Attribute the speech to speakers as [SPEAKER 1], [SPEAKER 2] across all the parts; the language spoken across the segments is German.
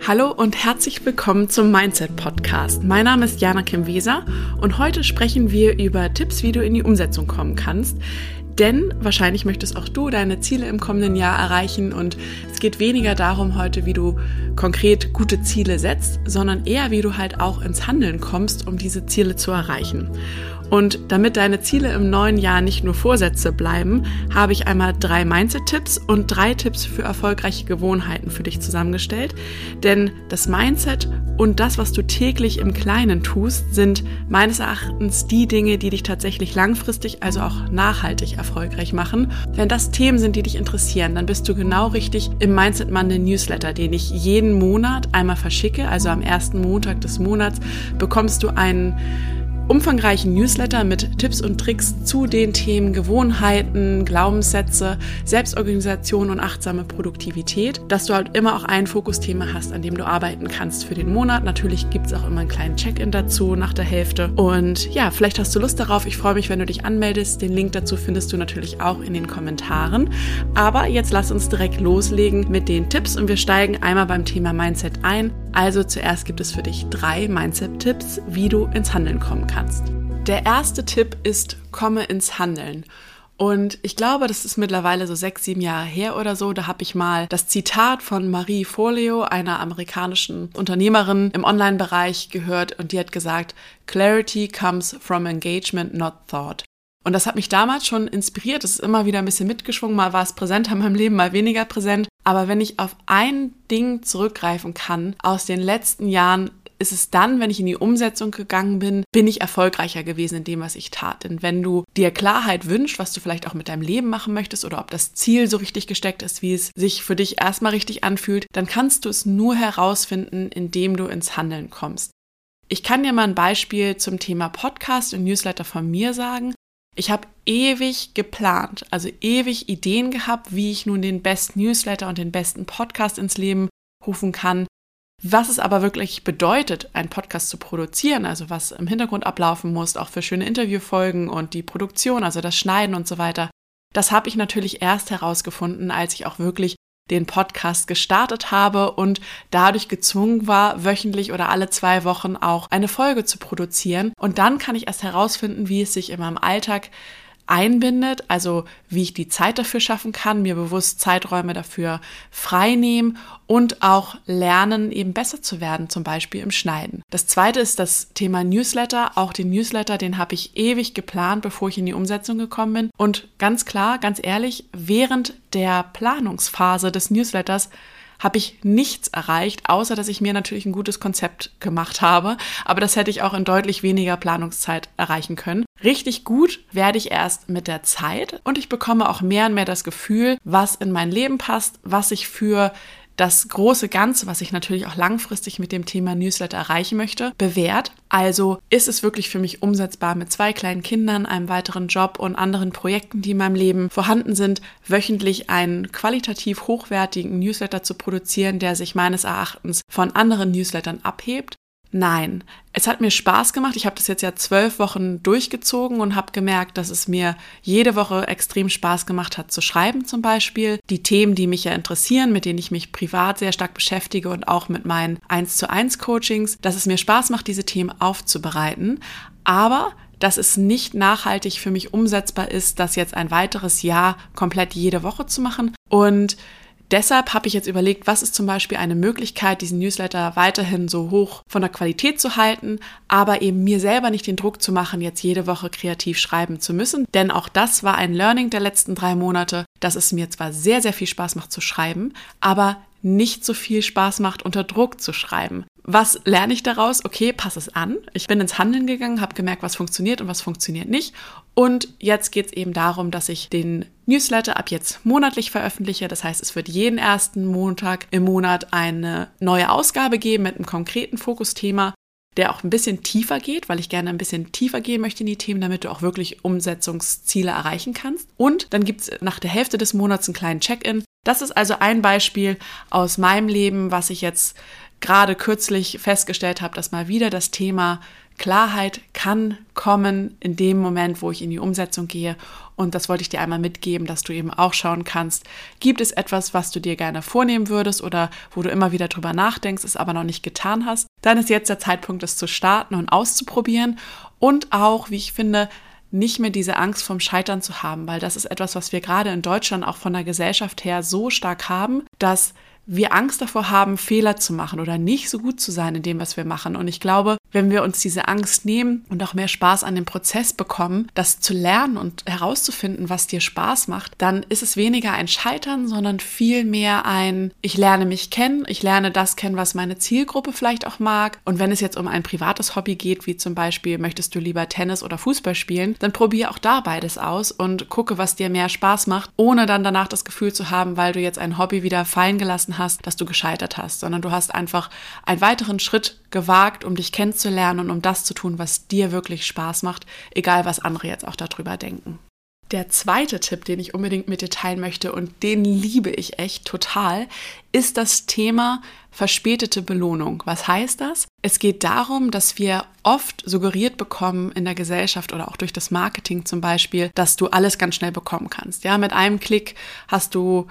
[SPEAKER 1] Hallo und herzlich willkommen zum Mindset Podcast. Mein Name ist Jana Kim Weser und heute sprechen wir über Tipps, wie du in die Umsetzung kommen kannst. Denn wahrscheinlich möchtest auch du deine Ziele im kommenden Jahr erreichen und es geht weniger darum heute, wie du konkret gute Ziele setzt, sondern eher, wie du halt auch ins Handeln kommst, um diese Ziele zu erreichen. Und damit deine Ziele im neuen Jahr nicht nur Vorsätze bleiben, habe ich einmal drei Mindset-Tipps und drei Tipps für erfolgreiche Gewohnheiten für dich zusammengestellt. Denn das Mindset und das, was du täglich im Kleinen tust, sind meines Erachtens die Dinge, die dich tatsächlich langfristig, also auch nachhaltig erfolgreich machen. Wenn das Themen sind, die dich interessieren, dann bist du genau richtig im Mindset Monday Newsletter, den ich jeden Monat einmal verschicke. Also am ersten Montag des Monats bekommst du einen umfangreichen Newsletter mit Tipps und Tricks zu den Themen Gewohnheiten, Glaubenssätze, Selbstorganisation und achtsame Produktivität, dass du halt immer auch ein Fokusthema hast, an dem du arbeiten kannst für den Monat. Natürlich gibt es auch immer einen kleinen Check-in dazu nach der Hälfte. Und ja, vielleicht hast du Lust darauf. Ich freue mich, wenn du dich anmeldest. Den Link dazu findest du natürlich auch in den Kommentaren. Aber jetzt lass uns direkt loslegen mit den Tipps und wir steigen einmal beim Thema Mindset ein. Also zuerst gibt es für dich drei Mindset-Tipps, wie du ins Handeln kommen kannst. Der erste Tipp ist, komme ins Handeln. Und ich glaube, das ist mittlerweile so sechs, sieben Jahre her oder so. Da habe ich mal das Zitat von Marie Folio, einer amerikanischen Unternehmerin im Online-Bereich, gehört und die hat gesagt, Clarity comes from engagement, not thought. Und das hat mich damals schon inspiriert. Es ist immer wieder ein bisschen mitgeschwungen. Mal war es präsenter in meinem Leben, mal weniger präsent. Aber wenn ich auf ein Ding zurückgreifen kann aus den letzten Jahren, ist es dann, wenn ich in die Umsetzung gegangen bin, bin ich erfolgreicher gewesen in dem, was ich tat. Denn wenn du dir Klarheit wünschst, was du vielleicht auch mit deinem Leben machen möchtest oder ob das Ziel so richtig gesteckt ist, wie es sich für dich erstmal richtig anfühlt, dann kannst du es nur herausfinden, indem du ins Handeln kommst. Ich kann dir mal ein Beispiel zum Thema Podcast und Newsletter von mir sagen. Ich habe ewig geplant, also ewig Ideen gehabt, wie ich nun den besten Newsletter und den besten Podcast ins Leben rufen kann. Was es aber wirklich bedeutet, einen Podcast zu produzieren, also was im Hintergrund ablaufen muss, auch für schöne Interviewfolgen und die Produktion, also das Schneiden und so weiter, das habe ich natürlich erst herausgefunden, als ich auch wirklich den Podcast gestartet habe und dadurch gezwungen war, wöchentlich oder alle zwei Wochen auch eine Folge zu produzieren. Und dann kann ich erst herausfinden, wie es sich in meinem Alltag einbindet, also wie ich die Zeit dafür schaffen kann, mir bewusst Zeiträume dafür freinehmen und auch lernen, eben besser zu werden, zum Beispiel im Schneiden. Das zweite ist das Thema Newsletter. Auch den Newsletter, den habe ich ewig geplant, bevor ich in die Umsetzung gekommen bin. Und ganz klar, ganz ehrlich, während der Planungsphase des Newsletters habe ich nichts erreicht, außer dass ich mir natürlich ein gutes Konzept gemacht habe. Aber das hätte ich auch in deutlich weniger Planungszeit erreichen können. Richtig gut werde ich erst mit der Zeit und ich bekomme auch mehr und mehr das Gefühl, was in mein Leben passt, was ich für das große Ganze, was ich natürlich auch langfristig mit dem Thema Newsletter erreichen möchte, bewährt. Also ist es wirklich für mich umsetzbar, mit zwei kleinen Kindern, einem weiteren Job und anderen Projekten, die in meinem Leben vorhanden sind, wöchentlich einen qualitativ hochwertigen Newsletter zu produzieren, der sich meines Erachtens von anderen Newslettern abhebt. Nein, es hat mir Spaß gemacht. Ich habe das jetzt ja zwölf Wochen durchgezogen und habe gemerkt, dass es mir jede Woche extrem Spaß gemacht hat zu schreiben zum Beispiel. Die Themen, die mich ja interessieren, mit denen ich mich privat sehr stark beschäftige und auch mit meinen 1 zu 1 Coachings, dass es mir Spaß macht, diese Themen aufzubereiten. Aber dass es nicht nachhaltig für mich umsetzbar ist, das jetzt ein weiteres Jahr komplett jede Woche zu machen. Und Deshalb habe ich jetzt überlegt, was ist zum Beispiel eine Möglichkeit, diesen Newsletter weiterhin so hoch von der Qualität zu halten, aber eben mir selber nicht den Druck zu machen, jetzt jede Woche kreativ schreiben zu müssen. Denn auch das war ein Learning der letzten drei Monate, dass es mir zwar sehr, sehr viel Spaß macht zu schreiben, aber nicht so viel Spaß macht, unter Druck zu schreiben. Was lerne ich daraus? Okay, pass es an. Ich bin ins Handeln gegangen, habe gemerkt, was funktioniert und was funktioniert nicht. Und jetzt geht es eben darum, dass ich den Newsletter ab jetzt monatlich veröffentliche. Das heißt, es wird jeden ersten Montag im Monat eine neue Ausgabe geben mit einem konkreten Fokusthema, der auch ein bisschen tiefer geht, weil ich gerne ein bisschen tiefer gehen möchte in die Themen, damit du auch wirklich Umsetzungsziele erreichen kannst. Und dann gibt es nach der Hälfte des Monats einen kleinen Check-in. Das ist also ein Beispiel aus meinem Leben, was ich jetzt gerade kürzlich festgestellt habe, dass mal wieder das Thema Klarheit kann kommen in dem Moment, wo ich in die Umsetzung gehe. Und das wollte ich dir einmal mitgeben, dass du eben auch schauen kannst, gibt es etwas, was du dir gerne vornehmen würdest oder wo du immer wieder drüber nachdenkst, es aber noch nicht getan hast. Dann ist jetzt der Zeitpunkt, es zu starten und auszuprobieren und auch, wie ich finde, nicht mehr diese Angst vom Scheitern zu haben, weil das ist etwas, was wir gerade in Deutschland auch von der Gesellschaft her so stark haben, dass wir Angst davor haben, Fehler zu machen oder nicht so gut zu sein in dem, was wir machen. Und ich glaube, wenn wir uns diese Angst nehmen und auch mehr Spaß an dem Prozess bekommen, das zu lernen und herauszufinden, was dir Spaß macht, dann ist es weniger ein Scheitern, sondern vielmehr ein, ich lerne mich kennen, ich lerne das kennen, was meine Zielgruppe vielleicht auch mag. Und wenn es jetzt um ein privates Hobby geht, wie zum Beispiel, möchtest du lieber Tennis oder Fußball spielen, dann probiere auch da beides aus und gucke, was dir mehr Spaß macht, ohne dann danach das Gefühl zu haben, weil du jetzt ein Hobby wieder fallen gelassen hast, dass du gescheitert hast, sondern du hast einfach einen weiteren Schritt gewagt, um dich kennenzulernen und um das zu tun, was dir wirklich Spaß macht, egal was andere jetzt auch darüber denken. Der zweite Tipp, den ich unbedingt mit dir teilen möchte und den liebe ich echt total, ist das Thema verspätete Belohnung. Was heißt das? Es geht darum, dass wir oft suggeriert bekommen in der Gesellschaft oder auch durch das Marketing zum Beispiel, dass du alles ganz schnell bekommen kannst. Ja, mit einem Klick hast du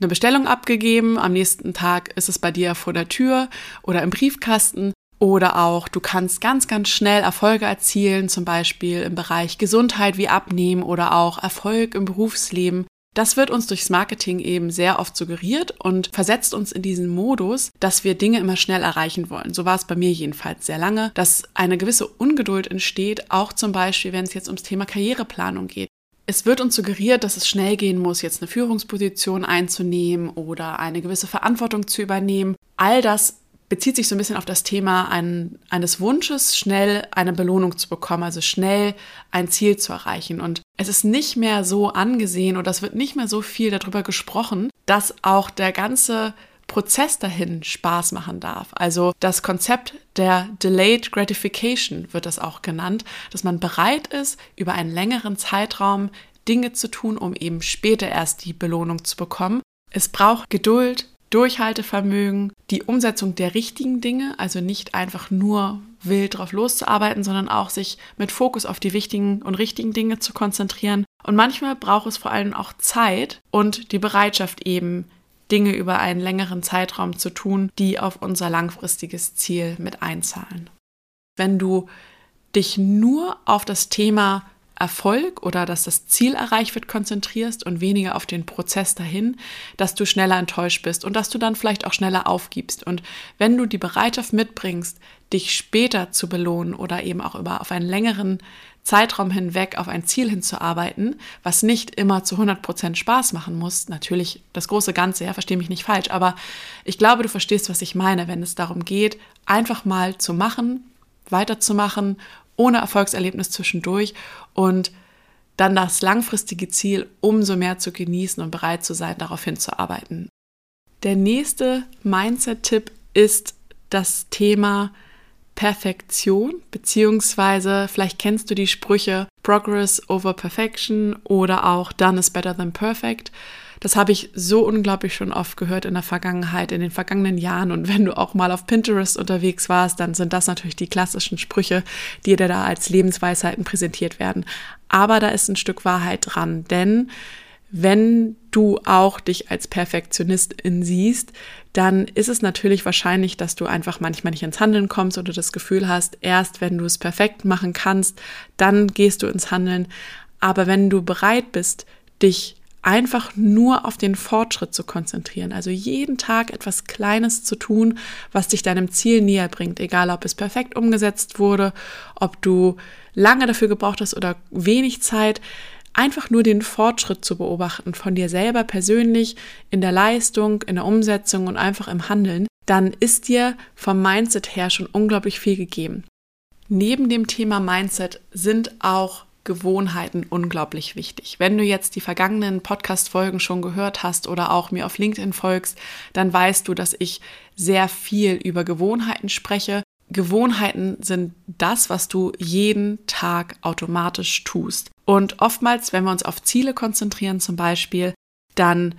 [SPEAKER 1] eine Bestellung abgegeben, am nächsten Tag ist es bei dir vor der Tür oder im Briefkasten oder auch du kannst ganz, ganz schnell Erfolge erzielen, zum Beispiel im Bereich Gesundheit wie Abnehmen oder auch Erfolg im Berufsleben. Das wird uns durchs Marketing eben sehr oft suggeriert und versetzt uns in diesen Modus, dass wir Dinge immer schnell erreichen wollen. So war es bei mir jedenfalls sehr lange, dass eine gewisse Ungeduld entsteht, auch zum Beispiel, wenn es jetzt ums Thema Karriereplanung geht. Es wird uns suggeriert, dass es schnell gehen muss, jetzt eine Führungsposition einzunehmen oder eine gewisse Verantwortung zu übernehmen. All das bezieht sich so ein bisschen auf das Thema ein, eines Wunsches, schnell eine Belohnung zu bekommen, also schnell ein Ziel zu erreichen. Und es ist nicht mehr so angesehen oder es wird nicht mehr so viel darüber gesprochen, dass auch der ganze Prozess dahin Spaß machen darf. Also das Konzept der Delayed Gratification wird das auch genannt, dass man bereit ist, über einen längeren Zeitraum Dinge zu tun, um eben später erst die Belohnung zu bekommen. Es braucht Geduld, Durchhaltevermögen, die Umsetzung der richtigen Dinge, also nicht einfach nur wild drauf loszuarbeiten, sondern auch sich mit Fokus auf die wichtigen und richtigen Dinge zu konzentrieren. Und manchmal braucht es vor allem auch Zeit und die Bereitschaft eben, Dinge über einen längeren Zeitraum zu tun, die auf unser langfristiges Ziel mit einzahlen. Wenn du dich nur auf das Thema Erfolg oder dass das Ziel erreicht wird, konzentrierst und weniger auf den Prozess dahin, dass du schneller enttäuscht bist und dass du dann vielleicht auch schneller aufgibst. Und wenn du die Bereitschaft mitbringst, dich später zu belohnen oder eben auch über auf einen längeren Zeitraum hinweg auf ein Ziel hinzuarbeiten, was nicht immer zu 100 Prozent Spaß machen muss. Natürlich das große Ganze, ja, verstehe mich nicht falsch, aber ich glaube, du verstehst, was ich meine, wenn es darum geht, einfach mal zu machen, weiterzumachen, ohne Erfolgserlebnis zwischendurch und dann das langfristige Ziel umso mehr zu genießen und bereit zu sein, darauf hinzuarbeiten. Der nächste Mindset-Tipp ist das Thema Perfektion, beziehungsweise vielleicht kennst du die Sprüche Progress over Perfection oder auch Done is better than perfect. Das habe ich so unglaublich schon oft gehört in der Vergangenheit, in den vergangenen Jahren. Und wenn du auch mal auf Pinterest unterwegs warst, dann sind das natürlich die klassischen Sprüche, die dir da als Lebensweisheiten präsentiert werden. Aber da ist ein Stück Wahrheit dran, denn wenn du auch dich als Perfektionistin siehst, dann ist es natürlich wahrscheinlich, dass du einfach manchmal nicht ins Handeln kommst oder das Gefühl hast, erst wenn du es perfekt machen kannst, dann gehst du ins Handeln. Aber wenn du bereit bist, dich einfach nur auf den Fortschritt zu konzentrieren, also jeden Tag etwas Kleines zu tun, was dich deinem Ziel näher bringt, egal ob es perfekt umgesetzt wurde, ob du lange dafür gebraucht hast oder wenig Zeit, einfach nur den Fortschritt zu beobachten von dir selber persönlich in der Leistung, in der Umsetzung und einfach im Handeln, dann ist dir vom Mindset her schon unglaublich viel gegeben. Neben dem Thema Mindset sind auch Gewohnheiten unglaublich wichtig. Wenn du jetzt die vergangenen Podcast-Folgen schon gehört hast oder auch mir auf LinkedIn folgst, dann weißt du, dass ich sehr viel über Gewohnheiten spreche. Gewohnheiten sind das, was du jeden Tag automatisch tust. Und oftmals, wenn wir uns auf Ziele konzentrieren zum Beispiel, dann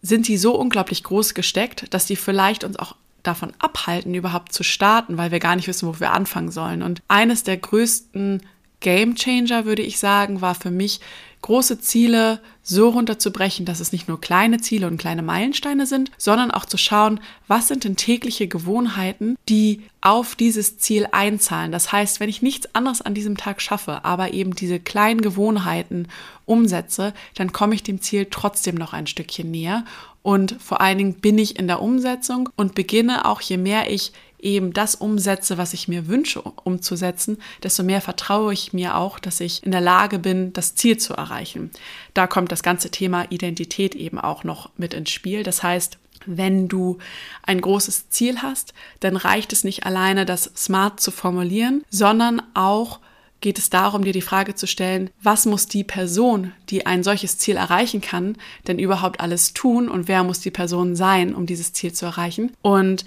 [SPEAKER 1] sind die so unglaublich groß gesteckt, dass die vielleicht uns auch davon abhalten, überhaupt zu starten, weil wir gar nicht wissen, wo wir anfangen sollen. Und eines der größten Game Changer, würde ich sagen, war für mich, große Ziele so runterzubrechen, dass es nicht nur kleine Ziele und kleine Meilensteine sind, sondern auch zu schauen, was sind denn tägliche Gewohnheiten, die auf dieses Ziel einzahlen. Das heißt, wenn ich nichts anderes an diesem Tag schaffe, aber eben diese kleinen Gewohnheiten umsetze, dann komme ich dem Ziel trotzdem noch ein Stückchen näher. Und vor allen Dingen bin ich in der Umsetzung und beginne auch, je mehr ich eben das umsetze, was ich mir wünsche umzusetzen, desto mehr vertraue ich mir auch, dass ich in der Lage bin, das Ziel zu erreichen. Da kommt das ganze Thema Identität eben auch noch mit ins Spiel. Das heißt, wenn du ein großes Ziel hast, dann reicht es nicht alleine, das smart zu formulieren, sondern auch geht es darum, dir die Frage zu stellen, was muss die Person, die ein solches Ziel erreichen kann, denn überhaupt alles tun und wer muss die Person sein, um dieses Ziel zu erreichen? Und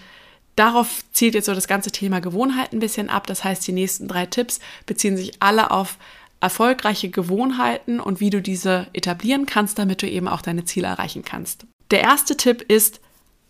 [SPEAKER 1] Darauf zielt jetzt so das ganze Thema Gewohnheit ein bisschen ab. Das heißt, die nächsten drei Tipps beziehen sich alle auf erfolgreiche Gewohnheiten und wie du diese etablieren kannst, damit du eben auch deine Ziele erreichen kannst. Der erste Tipp ist,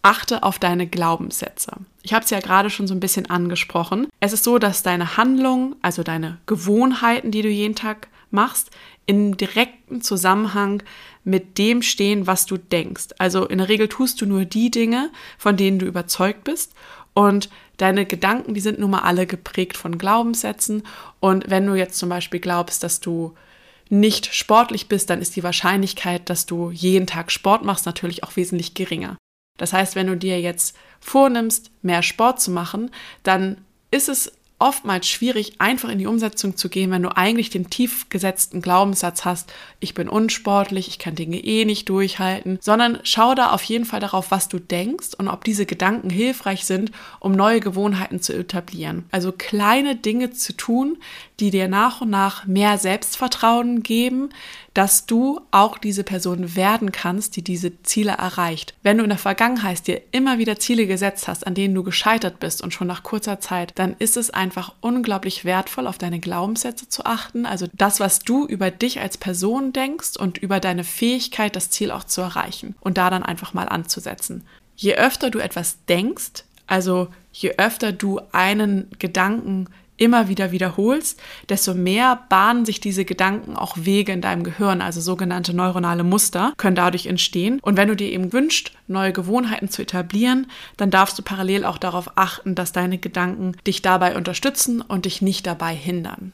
[SPEAKER 1] achte auf deine Glaubenssätze. Ich habe es ja gerade schon so ein bisschen angesprochen. Es ist so, dass deine Handlungen, also deine Gewohnheiten, die du jeden Tag machst, in direkten Zusammenhang mit dem stehen, was du denkst. Also in der Regel tust du nur die Dinge, von denen du überzeugt bist. Und deine Gedanken, die sind nun mal alle geprägt von Glaubenssätzen. Und wenn du jetzt zum Beispiel glaubst, dass du nicht sportlich bist, dann ist die Wahrscheinlichkeit, dass du jeden Tag Sport machst, natürlich auch wesentlich geringer. Das heißt, wenn du dir jetzt vornimmst, mehr Sport zu machen, dann ist es oftmals schwierig, einfach in die Umsetzung zu gehen, wenn du eigentlich den tief gesetzten Glaubenssatz hast, ich bin unsportlich, ich kann Dinge eh nicht durchhalten, sondern schau da auf jeden Fall darauf, was du denkst und ob diese Gedanken hilfreich sind, um neue Gewohnheiten zu etablieren. Also kleine Dinge zu tun, die dir nach und nach mehr Selbstvertrauen geben, dass du auch diese Person werden kannst, die diese Ziele erreicht. Wenn du in der Vergangenheit dir immer wieder Ziele gesetzt hast, an denen du gescheitert bist und schon nach kurzer Zeit, dann ist es einfach unglaublich wertvoll, auf deine Glaubenssätze zu achten, also das, was du über dich als Person denkst und über deine Fähigkeit, das Ziel auch zu erreichen und da dann einfach mal anzusetzen. Je öfter du etwas denkst, also je öfter du einen Gedanken immer wieder wiederholst, desto mehr bahnen sich diese Gedanken auch Wege in deinem Gehirn, also sogenannte neuronale Muster, können dadurch entstehen. Und wenn du dir eben wünschst, neue Gewohnheiten zu etablieren, dann darfst du parallel auch darauf achten, dass deine Gedanken dich dabei unterstützen und dich nicht dabei hindern.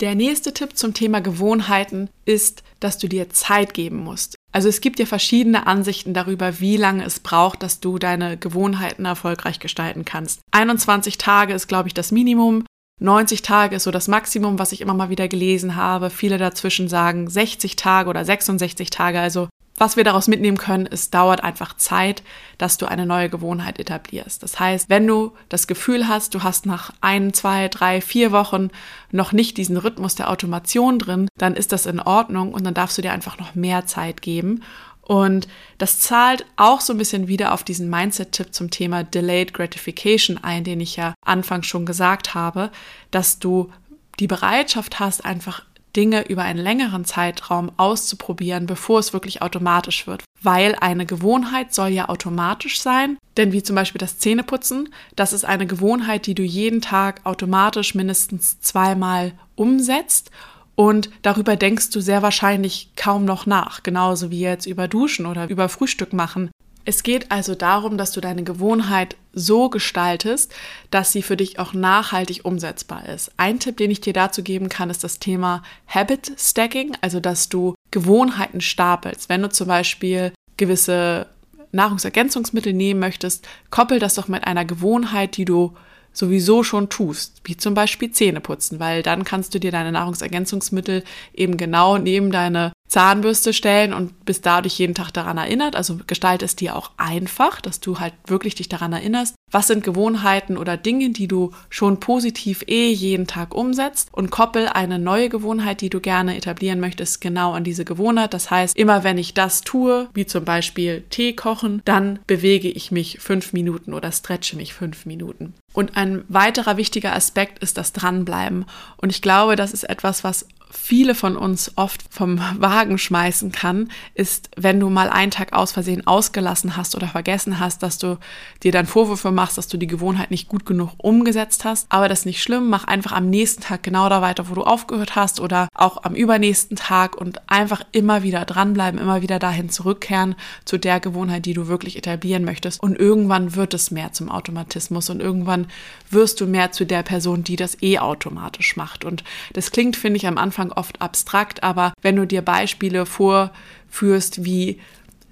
[SPEAKER 1] Der nächste Tipp zum Thema Gewohnheiten ist, dass du dir Zeit geben musst. Also es gibt ja verschiedene Ansichten darüber, wie lange es braucht, dass du deine Gewohnheiten erfolgreich gestalten kannst. 21 Tage ist, glaube ich, das Minimum. 90 Tage ist so das Maximum, was ich immer mal wieder gelesen habe. Viele dazwischen sagen 60 Tage oder 66 Tage. Also was wir daraus mitnehmen können, es dauert einfach Zeit, dass du eine neue Gewohnheit etablierst. Das heißt, wenn du das Gefühl hast, du hast nach ein, zwei, drei, vier Wochen noch nicht diesen Rhythmus der Automation drin, dann ist das in Ordnung und dann darfst du dir einfach noch mehr Zeit geben. Und das zahlt auch so ein bisschen wieder auf diesen Mindset-Tipp zum Thema Delayed Gratification ein, den ich ja anfangs schon gesagt habe, dass du die Bereitschaft hast, einfach Dinge über einen längeren Zeitraum auszuprobieren, bevor es wirklich automatisch wird. Weil eine Gewohnheit soll ja automatisch sein. Denn wie zum Beispiel das Zähneputzen, das ist eine Gewohnheit, die du jeden Tag automatisch mindestens zweimal umsetzt und darüber denkst du sehr wahrscheinlich kaum noch nach, genauso wie jetzt über Duschen oder über Frühstück machen. Es geht also darum, dass du deine Gewohnheit so gestaltest, dass sie für dich auch nachhaltig umsetzbar ist. Ein Tipp, den ich dir dazu geben kann, ist das Thema Habit Stacking, also dass du Gewohnheiten stapelst. Wenn du zum Beispiel gewisse Nahrungsergänzungsmittel nehmen möchtest, koppel das doch mit einer Gewohnheit, die du sowieso schon tust, wie zum Beispiel Zähne putzen, weil dann kannst du dir deine Nahrungsergänzungsmittel eben genau neben deine Zahnbürste stellen und bist dadurch jeden Tag daran erinnert. Also gestalte es dir auch einfach, dass du halt wirklich dich daran erinnerst. Was sind Gewohnheiten oder Dinge, die du schon positiv eh jeden Tag umsetzt und koppel eine neue Gewohnheit, die du gerne etablieren möchtest, genau an diese Gewohnheit. Das heißt, immer wenn ich das tue, wie zum Beispiel Tee kochen, dann bewege ich mich fünf Minuten oder stretche mich fünf Minuten. Und ein weiterer wichtiger Aspekt ist das Dranbleiben. Und ich glaube, das ist etwas, was viele von uns oft vom Wagen schmeißen kann, ist, wenn du mal einen Tag aus Versehen ausgelassen hast oder vergessen hast, dass du dir dann Vorwürfe machst, dass du die Gewohnheit nicht gut genug umgesetzt hast. Aber das ist nicht schlimm. Mach einfach am nächsten Tag genau da weiter, wo du aufgehört hast oder auch am übernächsten Tag und einfach immer wieder dranbleiben, immer wieder dahin zurückkehren zu der Gewohnheit, die du wirklich etablieren möchtest. Und irgendwann wird es mehr zum Automatismus und irgendwann wirst du mehr zu der Person, die das eh automatisch macht. Und das klingt, finde ich, am Anfang oft abstrakt, aber wenn du dir Beispiele vorführst wie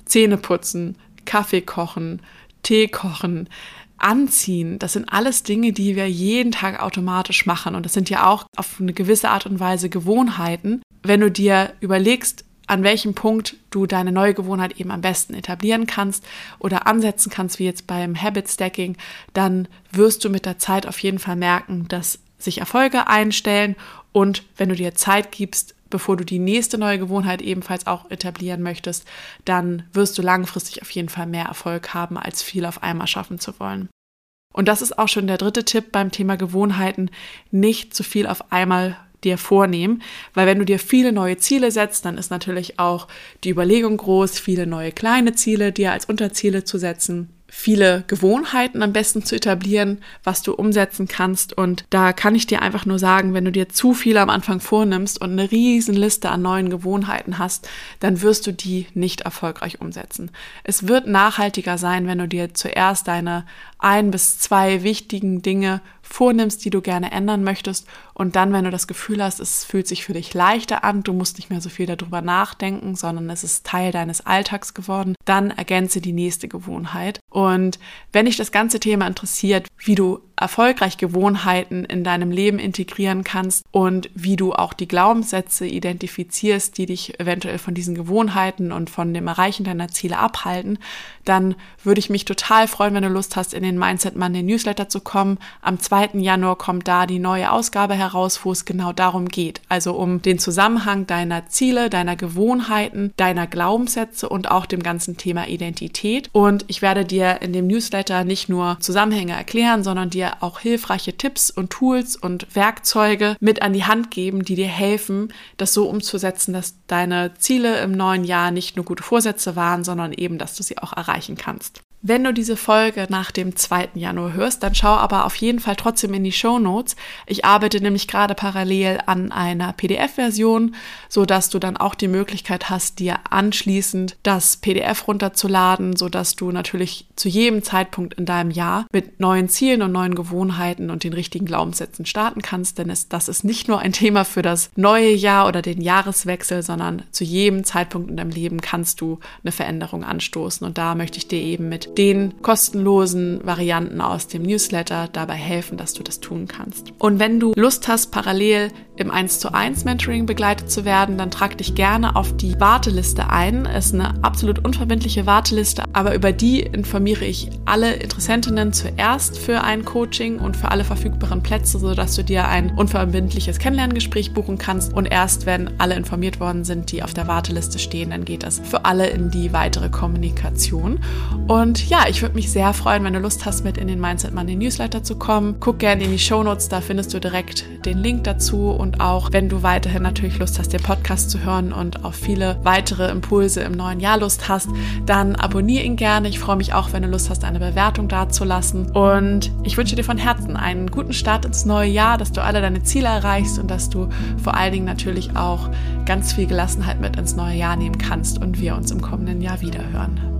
[SPEAKER 1] Zähne putzen, Kaffee kochen, Tee kochen, Anziehen, das sind alles Dinge, die wir jeden Tag automatisch machen. Und das sind ja auch auf eine gewisse Art und Weise Gewohnheiten. Wenn du dir überlegst, an welchem Punkt du deine neue Gewohnheit eben am besten etablieren kannst oder ansetzen kannst, wie jetzt beim Habit Stacking, dann wirst du mit der Zeit auf jeden Fall merken, dass sich Erfolge einstellen und wenn du dir Zeit gibst, bevor du die nächste neue Gewohnheit ebenfalls auch etablieren möchtest, dann wirst du langfristig auf jeden Fall mehr Erfolg haben, als viel auf einmal schaffen zu wollen. Und das ist auch schon der dritte Tipp beim Thema Gewohnheiten, nicht zu viel auf einmal dir vornehmen, weil wenn du dir viele neue Ziele setzt, dann ist natürlich auch die Überlegung groß, viele neue kleine Ziele dir als Unterziele zu setzen viele Gewohnheiten am besten zu etablieren, was du umsetzen kannst. Und da kann ich dir einfach nur sagen, wenn du dir zu viel am Anfang vornimmst und eine riesen Liste an neuen Gewohnheiten hast, dann wirst du die nicht erfolgreich umsetzen. Es wird nachhaltiger sein, wenn du dir zuerst deine ein bis zwei wichtigen Dinge vornimmst, die du gerne ändern möchtest. Und dann, wenn du das Gefühl hast, es fühlt sich für dich leichter an, du musst nicht mehr so viel darüber nachdenken, sondern es ist Teil deines Alltags geworden, dann ergänze die nächste Gewohnheit. Und wenn dich das ganze Thema interessiert, wie du erfolgreich Gewohnheiten in deinem Leben integrieren kannst und wie du auch die Glaubenssätze identifizierst, die dich eventuell von diesen Gewohnheiten und von dem Erreichen deiner Ziele abhalten, dann würde ich mich total freuen, wenn du Lust hast, in den Mindset Monday Newsletter zu kommen. Am 2. Januar kommt da die neue Ausgabe heraus, wo es genau darum geht. Also um den Zusammenhang deiner Ziele, deiner Gewohnheiten, deiner Glaubenssätze und auch dem ganzen Thema Identität. Und ich werde dir in dem Newsletter nicht nur Zusammenhänge erklären, sondern dir auch hilfreiche Tipps und Tools und Werkzeuge mit an die Hand geben, die dir helfen, das so umzusetzen, dass deine Ziele im neuen Jahr nicht nur gute Vorsätze waren, sondern eben, dass du sie auch erreichen kannst. Wenn du diese Folge nach dem 2. Januar hörst, dann schau aber auf jeden Fall trotzdem in die Show Notes. Ich arbeite nämlich gerade parallel an einer PDF-Version, so dass du dann auch die Möglichkeit hast, dir anschließend das PDF runterzuladen, so dass du natürlich zu jedem Zeitpunkt in deinem Jahr mit neuen Zielen und neuen Gewohnheiten und den richtigen Glaubenssätzen starten kannst. Denn es, das ist nicht nur ein Thema für das neue Jahr oder den Jahreswechsel, sondern zu jedem Zeitpunkt in deinem Leben kannst du eine Veränderung anstoßen. Und da möchte ich dir eben mit den kostenlosen Varianten aus dem Newsletter dabei helfen, dass du das tun kannst. Und wenn du Lust hast, parallel im 1 zu 1 Mentoring begleitet zu werden, dann trag dich gerne auf die Warteliste ein. Es ist eine absolut unverbindliche Warteliste, aber über die informiere ich alle Interessentinnen zuerst für ein Coaching und für alle verfügbaren Plätze, sodass du dir ein unverbindliches Kennenlerngespräch buchen kannst. Und erst wenn alle informiert worden sind, die auf der Warteliste stehen, dann geht das für alle in die weitere Kommunikation. Und ja, ich würde mich sehr freuen, wenn du Lust hast, mit in den Mindset Money Newsletter zu kommen. Guck gerne in die Show Notes, da findest du direkt den Link dazu. Und auch, wenn du weiterhin natürlich Lust hast, den Podcast zu hören und auf viele weitere Impulse im neuen Jahr Lust hast, dann abonniere ihn gerne. Ich freue mich auch, wenn du Lust hast, eine Bewertung dazulassen. Und ich wünsche dir von Herzen einen guten Start ins neue Jahr, dass du alle deine Ziele erreichst und dass du vor allen Dingen natürlich auch ganz viel Gelassenheit mit ins neue Jahr nehmen kannst und wir uns im kommenden Jahr wieder hören.